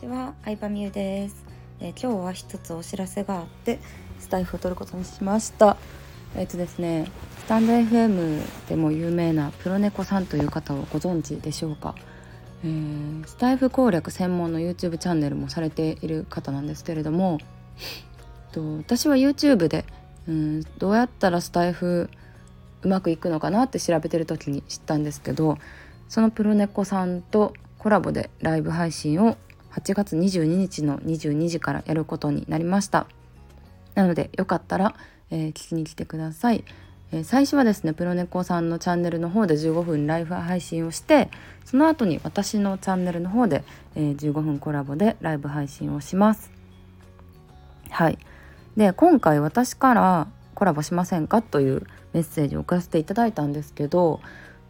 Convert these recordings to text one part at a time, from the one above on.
相葉美優です、えー、今日は一つお知らせがあってスタイフを取ることにしました。えっ、ー、とですねスタンド FM でも有名なプロネコさんという方をご存知でしょうか、えー、スタイフ攻略専門の YouTube チャンネルもされている方なんですけれどもと私は YouTube でうんどうやったらスタイフうまくいくのかなって調べてる時に知ったんですけどそのプロネコさんとコラボでライブ配信を8月22日の22時からやることになりました。なのでよかったら、えー、聞きに来てください、えー、最初はですねプロネコさんのチャンネルの方で15分ライブ配信をしてその後に私のチャンネルの方で、えー、15分コラボでライブ配信をします。はい。で今回私からコラボしませんかというメッセージを送らせていただいたんですけど、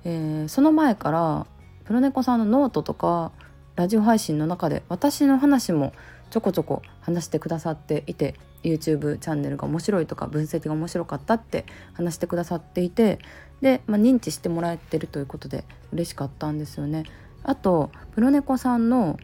えー、その前からプロねこさんのノートとかラジオ配信の中で私の話もちょこちょこ話してくださっていて YouTube チャンネルが面白いとか分析が面白かったって話してくださっていてで、まあ、認知してもらえてるということで嬉しかったんですよね。あとプロねこさんの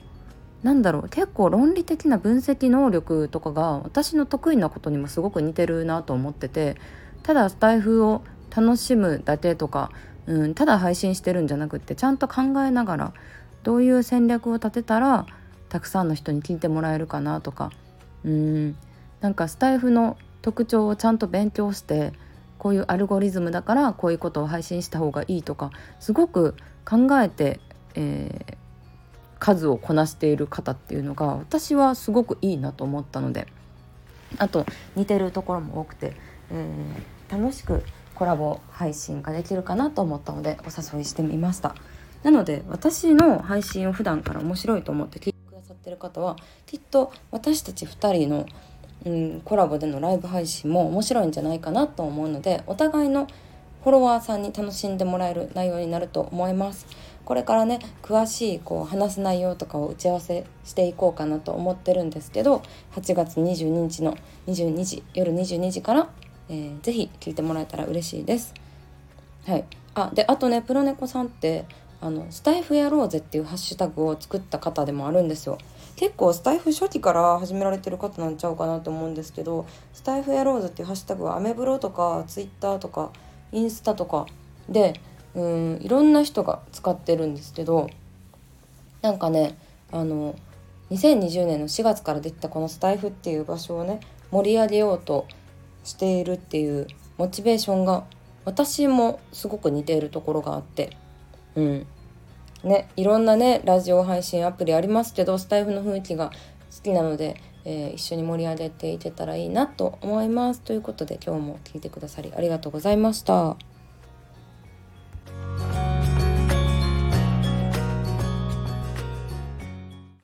なんだろう結構論理的な分析能力とかが私の得意なことにもすごく似てるなと思っててただスタイフを楽しむだけとか、うん、ただ配信してるんじゃなくってちゃんと考えながらどういう戦略を立てたらたくさんの人に聞いてもらえるかなとか。うん。なんかスタイフの特徴をちゃんと勉強してこういうアルゴリズムだからこういうことを配信した方がいいとかすごく考えて、えー、数をこなしている方っていうのが私はすごくいいなと思ったので。あと似てるところも多くて、えー、楽しくコラボ配信ができるかなと思ったのでお誘いしてみました。なので私の配信を普段から面白いと思って聞いてくださってる方はきっと私たち2人の、うん、コラボでのライブ配信も面白いんじゃないかなと思うのでお互いのフォロワーさんに楽しんでもらえる内容になると思います。これからね詳しいこう話す内容とかを打ち合わせしていこうかなと思ってるんですけど8月22日の22時夜22時から、えー、ぜひ聞いてもらえたら嬉しいです。はい、あであとねプロネコさんってあのスタイフやろうぜっていうハッシュタグを作った方でもあるんですよ。結構スタイフ初期から始められてる方なんちゃうかなと思うんですけどスタイフやろうぜっていうハッシュタグはアメブロとかツイッターとかインスタとかでうんいろんな人が使ってるんですけどなんかねあの2020年の4月からできたこのスタイフっていう場所をね盛り上げようとしているっていうモチベーションが私もすごく似ているところがあってうんねいろんなねラジオ配信アプリありますけどスタイフの雰囲気が好きなので、えー、一緒に盛り上げていけたらいいなと思いますということで今日も聞いてくださりありがとうございました。